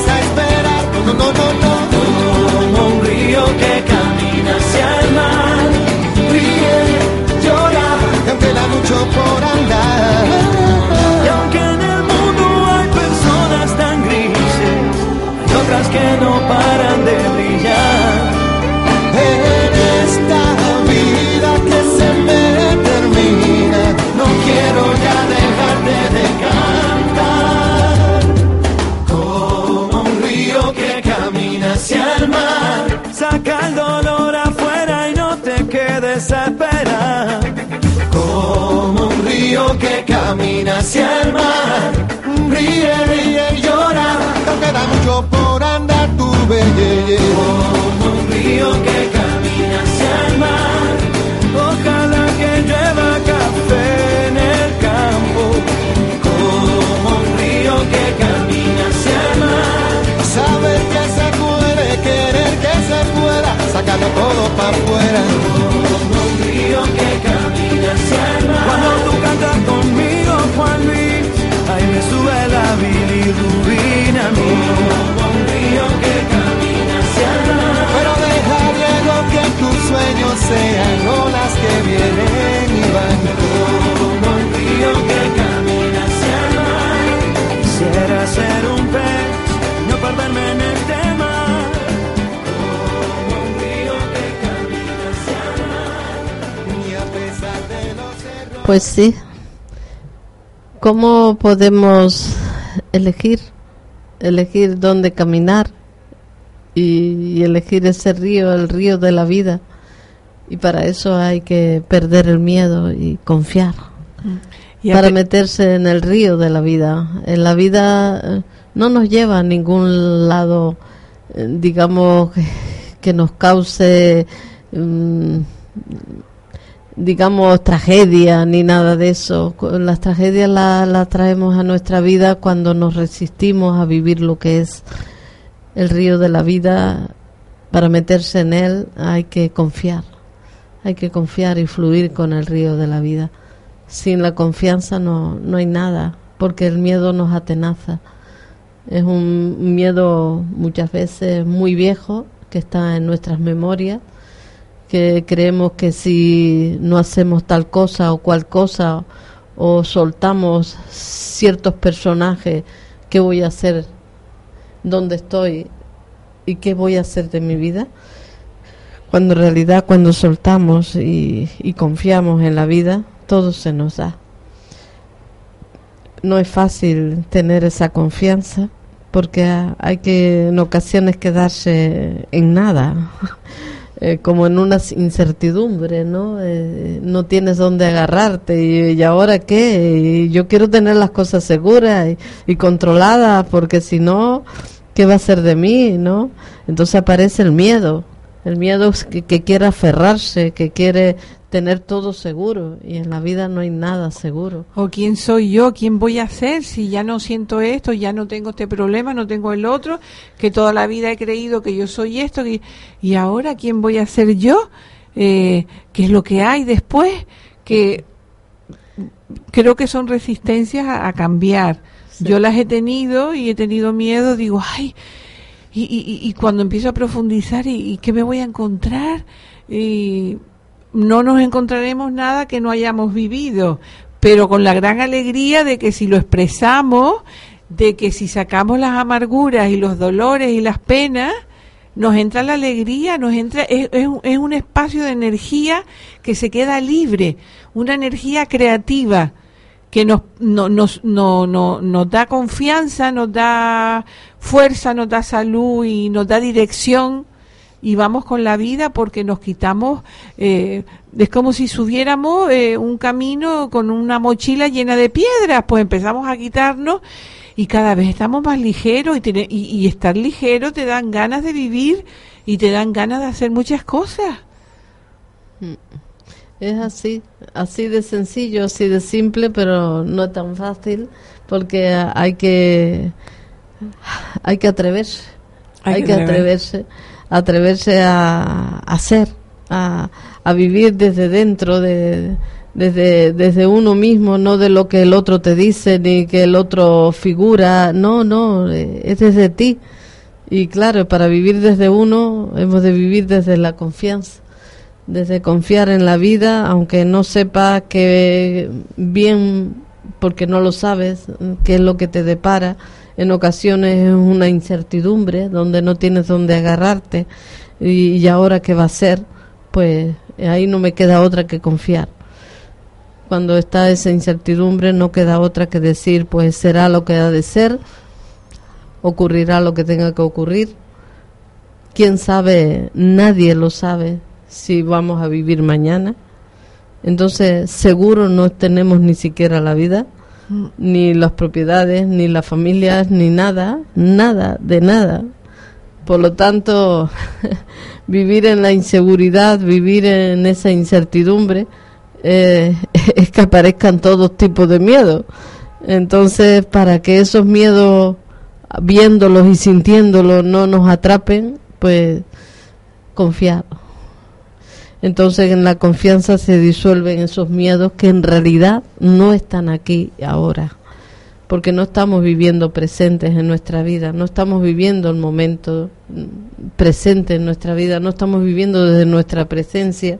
Pues sí. ¿Cómo podemos elegir? Elegir dónde caminar y, y elegir ese río, el río de la vida. Y para eso hay que perder el miedo y confiar. Y para meterse en el río de la vida. En la vida eh, no nos lleva a ningún lado, eh, digamos, que, que nos cause, mm, digamos, tragedia ni nada de eso. Las tragedias las traemos a nuestra vida cuando nos resistimos a vivir lo que es el río de la vida. Para meterse en él hay que confiar. Hay que confiar y fluir con el río de la vida sin la confianza no, no hay nada, porque el miedo nos atenaza. Es un miedo muchas veces muy viejo que está en nuestras memorias, que creemos que si no hacemos tal cosa o cual cosa o soltamos ciertos personajes, ¿qué voy a hacer? ¿Dónde estoy? ¿Y qué voy a hacer de mi vida? Cuando en realidad cuando soltamos y, confiamos en la vida, todo se nos da. No es fácil tener esa confianza porque ha- hay que en ocasiones quedarse en nada, eh, como en una incertidumbre, ¿no? Eh, no tienes dónde agarrarte y, y ahora qué, y yo quiero tener las cosas seguras y, controladas porque si no, ¿qué va a ser de mí, no? Entonces aparece el miedo, el miedo que, que quiere aferrarse, que quiere tener todo seguro y en la vida no hay nada seguro. O quién soy yo, quién voy a ser si ya no siento esto, ya no tengo este problema, no tengo el otro, que toda la vida he creído que yo soy esto y, y ahora quién voy a ser yo, eh, qué es lo que hay después, que creo que son resistencias a, a cambiar. Yo las he tenido y he tenido miedo, digo, ay, y, y, y cuando empiezo a profundizar, ¿y, y qué me voy a encontrar? Y no nos encontraremos nada que no hayamos vivido, pero con la gran alegría de que si lo expresamos, de que si sacamos las amarguras y los dolores y las penas, nos entra la alegría, nos entra, es, un- es un espacio de energía que se queda libre, una energía creativa que nos, no- nos, no- no- nos da confianza, nos da fuerza, nos da salud y nos da dirección y vamos con la vida porque nos quitamos, eh, es como si subiéramos eh, un camino con una mochila llena de piedras, pues empezamos a quitarnos y cada vez estamos más ligeros y, tener- y, y estar ligero te dan ganas de vivir y te dan ganas de hacer muchas cosas. Es así, así de sencillo, así de simple, pero no tan fácil porque hay que hay que atreverse, Hay hay, que que atrever- atreverse atreverse a, hacer, a, a, vivir desde dentro, de, desde, desde uno mismo, no de lo que el otro te dice ni que el otro figura, no, no, eh, es desde ti. Y claro, para vivir desde uno hemos de vivir desde la confianza, desde confiar en la vida, aunque no sepa que bien, porque no lo sabes, qué es lo que te depara. En ocasiones es una incertidumbre donde no tienes dónde agarrarte y, ahora qué va a ser, pues ahí no me queda otra que confiar. Cuando está esa incertidumbre no queda otra que decir, pues será lo que ha de ser ocurrirá lo que tenga que ocurrir. ¿Quién sabe? Nadie lo sabe si vamos a vivir mañana. Entonces, seguro no tenemos ni siquiera la vida, ni las propiedades, ni las familias, ni nada, nada, de nada. Por lo tanto, vivir en la inseguridad, vivir en esa incertidumbre, eh, es que aparezcan todos tipos de miedos. Entonces, para que esos miedos viéndolos y sintiéndolos no nos atrapen, pues confiar. Entonces en la confianza se disuelven esos miedos que en realidad no están aquí ahora, porque no estamos viviendo presentes en nuestra vida, no estamos viviendo el momento presente en nuestra vida, no estamos viviendo desde nuestra presencia,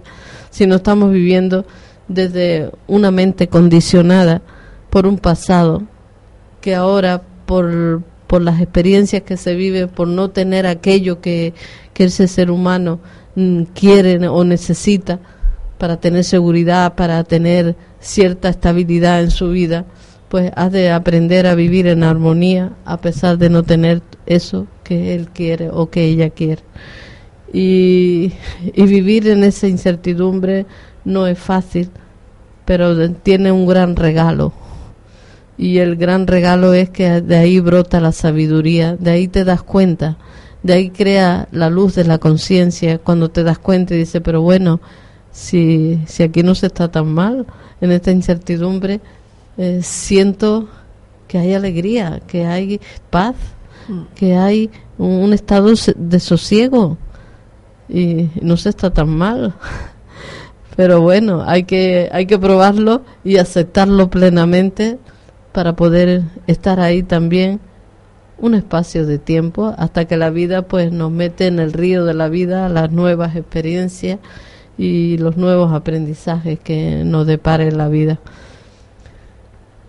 sino estamos viviendo desde una mente condicionada por un pasado que ahora por, por las experiencias que se viven, por no tener aquello que, ese ser humano mm, quiere o necesita para tener seguridad, para tener cierta estabilidad en su vida, pues ha de aprender a vivir en armonía a pesar de no tener eso que él quiere o que ella quiere. Y, y vivir en esa incertidumbre no es fácil, pero tiene un gran regalo y el gran regalo es que de ahí brota la sabiduría, de ahí te das cuenta, de ahí crea la luz de la conciencia cuando te das cuenta y dices, pero bueno, si, si aquí no se está tan mal, en esta incertidumbre, eh, siento que hay alegría, que hay paz, mm. que hay un, estado de sosiego y no se está tan mal. Pero bueno, hay que, hay que probarlo y aceptarlo plenamente para poder estar ahí también un espacio de tiempo hasta que la vida pues nos mete en el río de la vida las nuevas experiencias y los nuevos aprendizajes que nos depare la vida.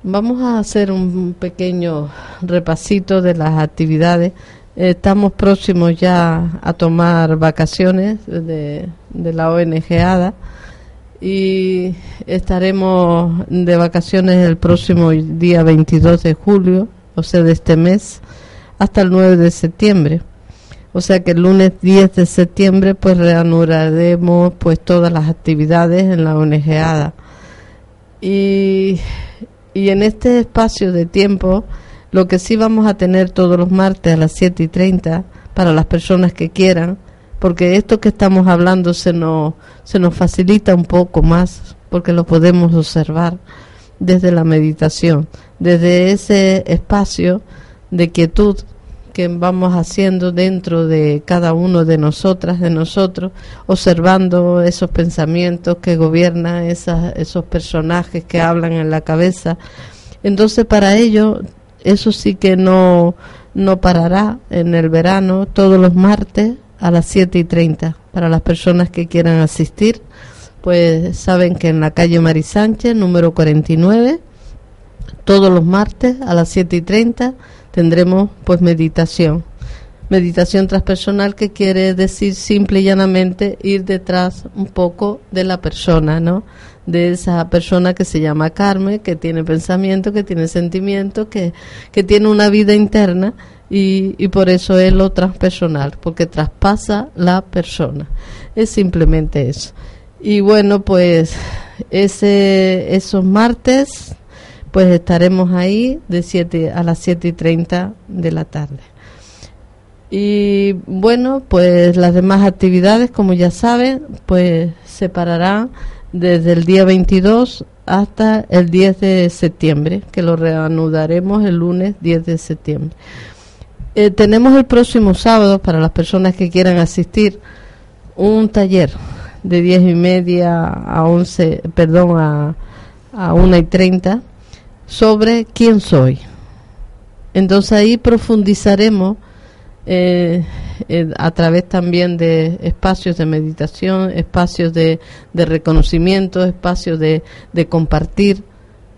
Vamos a hacer un pequeño repasito de las actividades. Estamos próximos ya a tomar vacaciones de, de la ONG ADA y estaremos de vacaciones el próximo día 22 de julio, o sea, de este mes, hasta el 9 de septiembre. O sea que el lunes 10 de septiembre pues reanudaremos pues todas las actividades en la ONG Y, y en este espacio de tiempo, lo que sí vamos a tener todos los martes a las 7 y 30 para las personas que quieran, porque esto que estamos hablando se nos, se nos facilita un poco más, porque lo podemos observar desde la meditación, desde ese espacio de quietud que vamos haciendo dentro de cada uno de nosotras, de nosotros, observando esos pensamientos que gobiernan esos personajes que hablan en la cabeza. Entonces, para ello, eso sí que no, no parará en el verano, todos los martes a las 7 y 30. Para las personas que quieran asistir, pues saben que en la calle Mari Sánchez, número 49, todos los martes a las 7 y 30 tendremos pues meditación. Meditación transpersonal que quiere decir simple y llanamente ir detrás un poco de la persona, ¿no? De esa persona que se llama Carmen, que tiene pensamiento, que tiene sentimiento, que, que tiene una vida interna y, y por eso es lo transpersonal, porque traspasa la persona. Es simplemente eso. Y bueno, pues ese, esos martes, pues estaremos ahí de siete, a las 7 y 30 de la tarde. Y bueno, pues las demás actividades, como ya saben, pues se pararán desde el día 22 hasta el 10 de septiembre, que lo reanudaremos el lunes 10 de septiembre. Eh, tenemos el próximo sábado, para las personas que quieran asistir, un taller de 10 y media a 11, perdón, a, a 1 y 30 sobre quién soy. Entonces ahí profundizaremos eh, a través también de espacios de meditación, espacios de, de reconocimiento, espacios de, de compartir,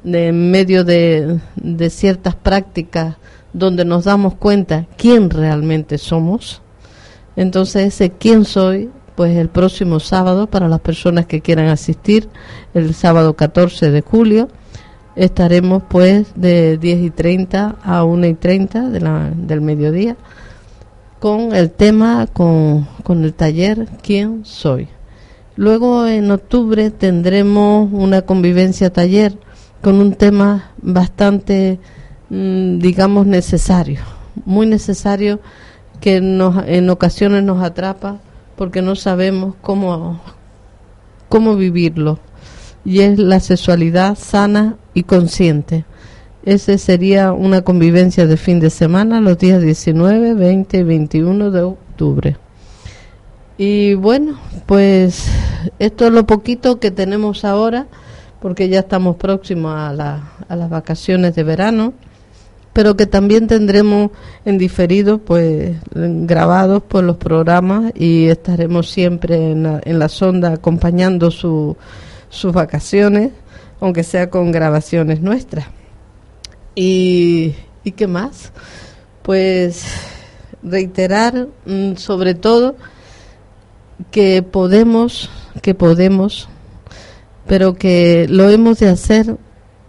de en medio de, de ciertas prácticas donde nos damos cuenta quién realmente somos. Entonces ese quién soy, pues el próximo sábado, para las personas que quieran asistir, el sábado 14 de julio, estaremos pues de 10 y 30 a 1 y 30 de la, del mediodía con el tema, con, con el taller ¿Quién soy? Luego en octubre tendremos una convivencia taller con un tema bastante, mm, digamos, necesario, muy necesario que nos, en ocasiones nos atrapa porque no sabemos cómo, cómo vivirlo. Y es la sexualidad sana y consciente. Ese sería una convivencia de fin de semana los días 19, 20 y 21 de octubre. Y bueno, pues esto es lo poquito que tenemos ahora, porque ya estamos próximos a, la, a las vacaciones de verano, pero que también tendremos en diferido, pues grabados por los programas y estaremos siempre en la, en la sonda acompañando su, sus vacaciones, aunque sea con grabaciones nuestras. Y, ¿Y qué más? Pues reiterar mm, sobre todo que podemos, que podemos, pero que lo hemos de hacer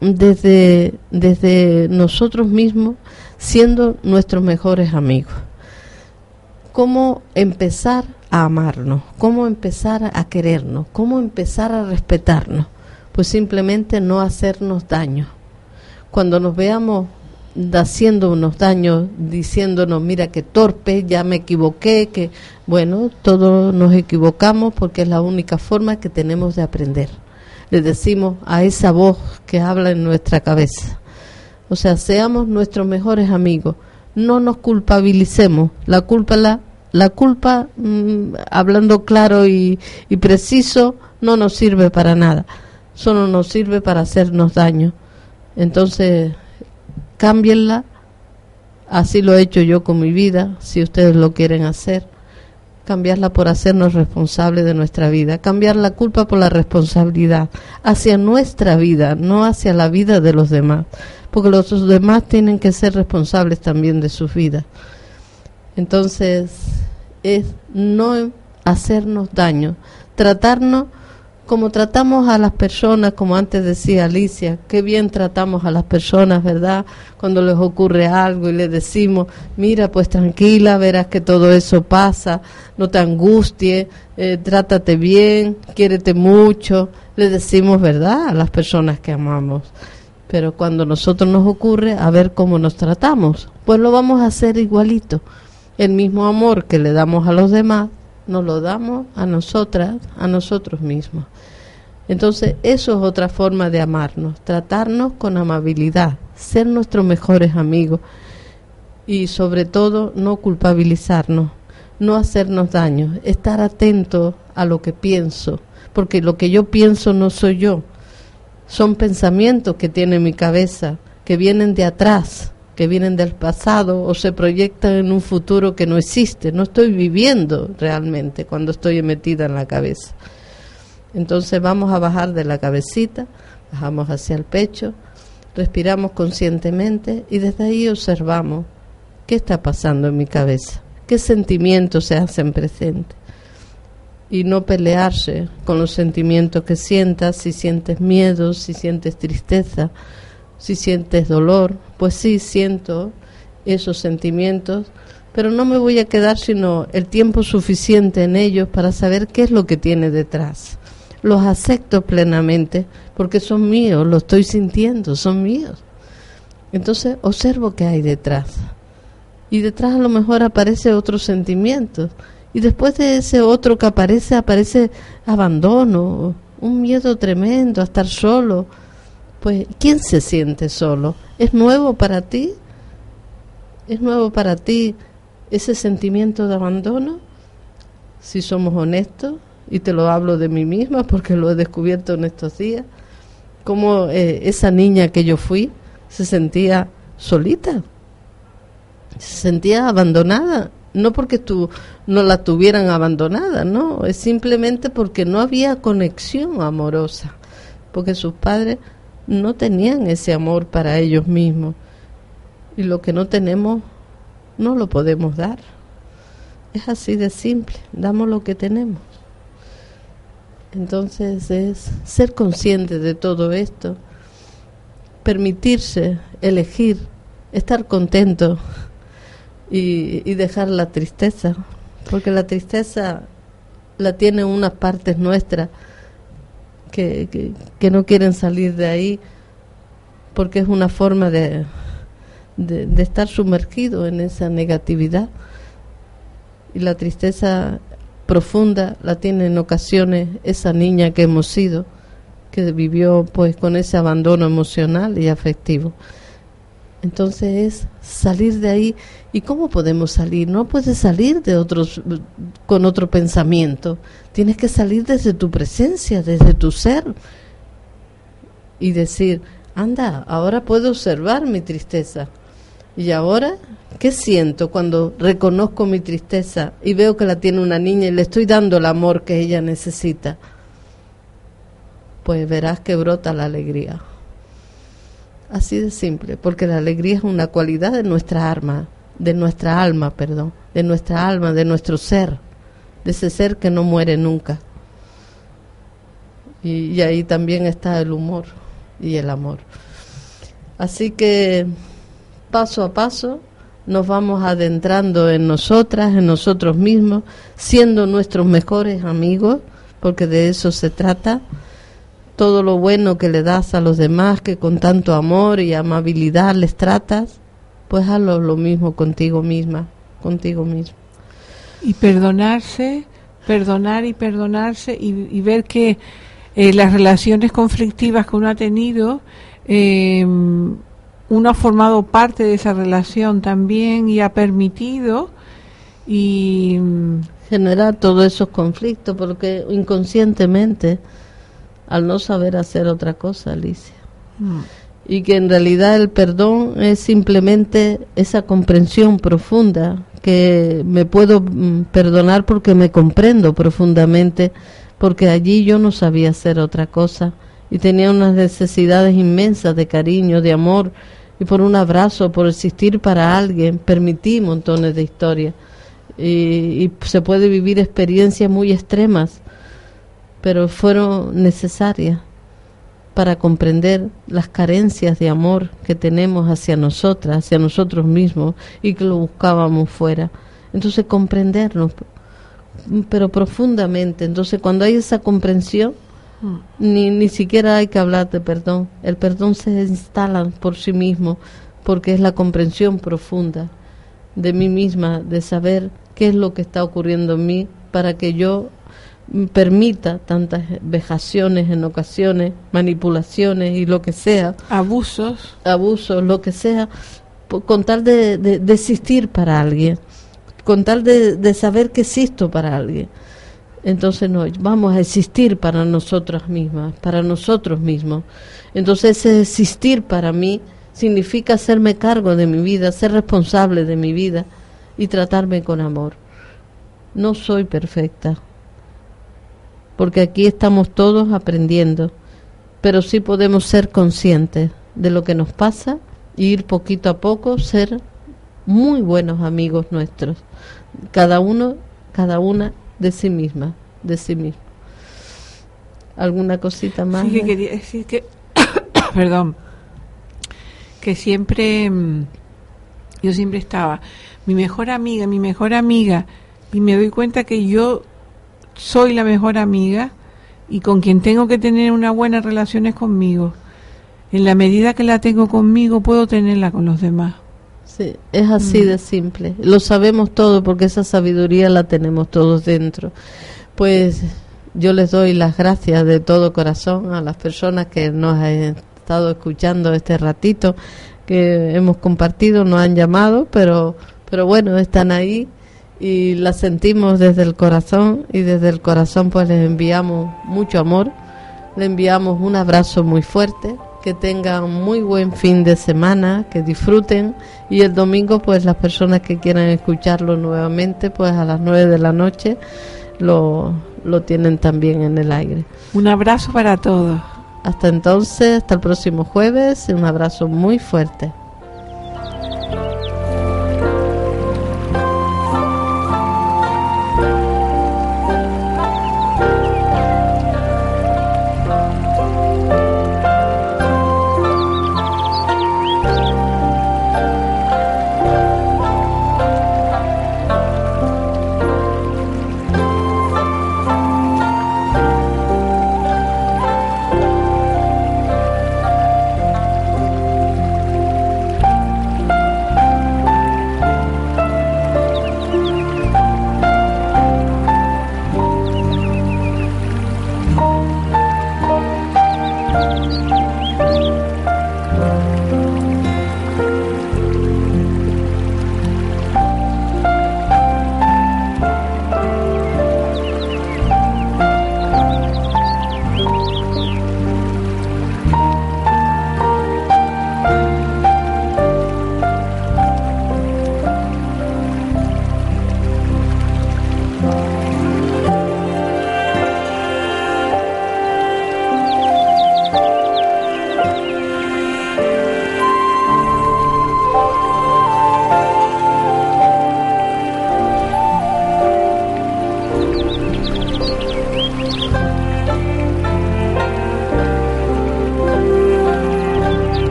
desde, desde nosotros mismos, siendo nuestros mejores amigos. ¿Cómo empezar a amarnos? ¿Cómo empezar a querernos? ¿Cómo empezar a respetarnos? Pues simplemente no hacernos daño cuando nos veamos haciendo unos daños, diciéndonos, mira que torpe, ya me equivoqué, que bueno, todos nos equivocamos porque es la única forma que tenemos de aprender. Le decimos a esa voz que habla en nuestra cabeza. O sea, seamos nuestros mejores amigos, no nos culpabilicemos. La culpa, la, la culpa, mmm, hablando claro y, y preciso, no nos sirve para nada. Solo nos sirve para hacernos daño entonces, cámbienla. Así lo he hecho yo con mi vida, si ustedes lo quieren hacer. Cambiarla por hacernos responsables de nuestra vida. Cambiar la culpa por la responsabilidad hacia nuestra vida, no hacia la vida de los demás. Porque los demás tienen que ser responsables también de sus vidas. Entonces, es no hacernos daño, tratarnos como tratamos a las personas, como antes decía Alicia, qué bien tratamos a las personas, ¿verdad? Cuando les ocurre algo y les decimos, mira, pues tranquila, verás que todo eso pasa, no te angusties, eh, trátate bien, quiérete mucho, le decimos, ¿verdad? A las personas que amamos. Pero cuando nosotros nos ocurre, a ver cómo nos tratamos, pues lo vamos a hacer igualito. El mismo amor que le damos a los demás, nos lo damos a nosotras, a nosotros mismos. Entonces, eso es otra forma de amarnos, tratarnos con amabilidad, ser nuestros mejores amigos y sobre todo no culpabilizarnos, no hacernos daño, estar atento a lo que pienso, porque lo que yo pienso no soy yo, son pensamientos que tiene mi cabeza, que vienen de atrás, que vienen del pasado o se proyectan en un futuro que no existe. No estoy viviendo realmente cuando estoy metida en la cabeza. Entonces vamos a bajar de la cabecita, bajamos hacia el pecho, respiramos conscientemente y desde ahí observamos qué está pasando en mi cabeza, qué sentimientos se hacen presentes. Y no pelearse con los sentimientos que sientas, si sientes miedo, si sientes tristeza, si sientes dolor, pues sí siento esos sentimientos, pero no me voy a quedar sino el tiempo suficiente en ellos para saber qué es lo que tiene detrás. Los acepto plenamente porque son míos, lo estoy sintiendo, son míos. Entonces observo qué hay detrás. Y detrás a lo mejor aparece otro sentimiento. Y después de ese otro que aparece, aparece abandono, un miedo tremendo a estar solo, pues ¿quién se siente solo? ¿Es nuevo para ti? ¿Es nuevo para ti ese sentimiento de abandono? Si somos honestos, y te lo hablo de mí misma porque lo he descubierto en estos días, como eh, esa niña que yo fui se sentía solita, se sentía abandonada, no porque tú no la tuvieran abandonada, no, es simplemente porque no había conexión amorosa, porque sus padres no tenían ese amor para ellos mismos y lo que no tenemos no lo podemos dar. Es así de simple, damos lo que tenemos. Entonces es ser consciente de todo esto, permitirse elegir, estar contento y, dejar la tristeza, porque la tristeza la tienen unas partes nuestras que, que, no quieren salir de ahí porque es una forma de, de, estar sumergido en esa negatividad. Y la tristeza profunda la tiene en ocasiones esa niña que hemos sido, que vivió pues con ese abandono emocional y afectivo. Entonces es salir de ahí. ¿Y cómo podemos salir? No puedes salir de otros con otro pensamiento. Tienes que salir desde tu presencia, desde tu ser y decir, anda, ahora puedo observar mi tristeza. Y ahora, ¿qué siento cuando reconozco mi tristeza y veo que la tiene una niña y le estoy dando el amor que ella necesita? Pues verás que brota la alegría. Así de simple, porque la alegría es una cualidad de nuestra alma, de nuestra alma, perdón, de nuestra alma, de nuestro ser, de ese ser que no muere nunca. Y, y ahí también está el humor y el amor. Así que paso a paso nos vamos adentrando en nosotras, en nosotros mismos, siendo nuestros mejores amigos, porque de eso se trata. Todo lo bueno que le das a los demás, que con tanto amor y amabilidad les tratas, pues hazlo lo mismo contigo misma, contigo mismo. Y perdonarse, perdonar y perdonarse y, ver que eh, las relaciones conflictivas que uno ha tenido, eh, uno ha formado parte de esa relación también y ha permitido y generar todos esos conflictos porque inconscientemente al no saber hacer otra cosa, Alicia. Mm. Y que en realidad el perdón es simplemente esa comprensión profunda, que me puedo mm, perdonar porque me comprendo profundamente, porque allí yo no sabía hacer otra cosa y tenía unas necesidades inmensas de cariño, de amor, y por un abrazo, por existir para alguien, permití montones de historias. Y, se puede vivir experiencias muy extremas, pero fueron necesarias para comprender las carencias de amor que tenemos hacia nosotras, hacia nosotros mismos y que lo buscábamos fuera. Entonces comprendernos, pero profundamente. Entonces cuando hay esa comprensión, ni, ni siquiera hay que hablar de perdón. El perdón se instala por sí mismo porque es la comprensión profunda de mí misma, de saber qué es lo que está ocurriendo en mí para que yo permita tantas vejaciones en ocasiones, manipulaciones y lo que sea. Abusos. Abusos, lo que sea, con tal de, de, existir para alguien, con tal de, de saber que existo para alguien. Entonces no, vamos a existir para nosotras mismas, para nosotros mismos. Entonces ese existir para mí significa hacerme cargo de mi vida, ser responsable de mi vida y tratarme con amor. No soy perfecta, porque aquí estamos todos aprendiendo, pero sí podemos ser conscientes de lo que nos pasa y ir poquito a poco, ser muy buenos amigos nuestros, cada uno, cada una de sí misma, de sí mismo. ¿Alguna cosita más? Sí, que quería decir que, perdón, que siempre, mm, yo siempre estaba, mi mejor amiga, mi mejor amiga, y me doy cuenta que yo soy la mejor amiga y con quien tengo que tener una buena relación es conmigo. En la medida que la tengo conmigo, puedo tenerla con los demás. Sí, es así mm. de simple. Lo sabemos todo porque esa sabiduría la tenemos todos dentro. Pues yo les doy las gracias de todo corazón a las personas que nos han estado escuchando este ratito. que hemos compartido, nos han llamado, pero, pero bueno, están ahí y las sentimos desde el corazón y desde el corazón pues les enviamos mucho amor, le enviamos un abrazo muy fuerte, que tengan muy buen fin de semana, que disfruten y el domingo pues las personas que quieran escucharlo nuevamente pues a las nueve de la noche lo, lo tienen también en el aire. Un abrazo para todos. Hasta entonces, hasta el próximo jueves, un abrazo muy fuerte.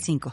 906985.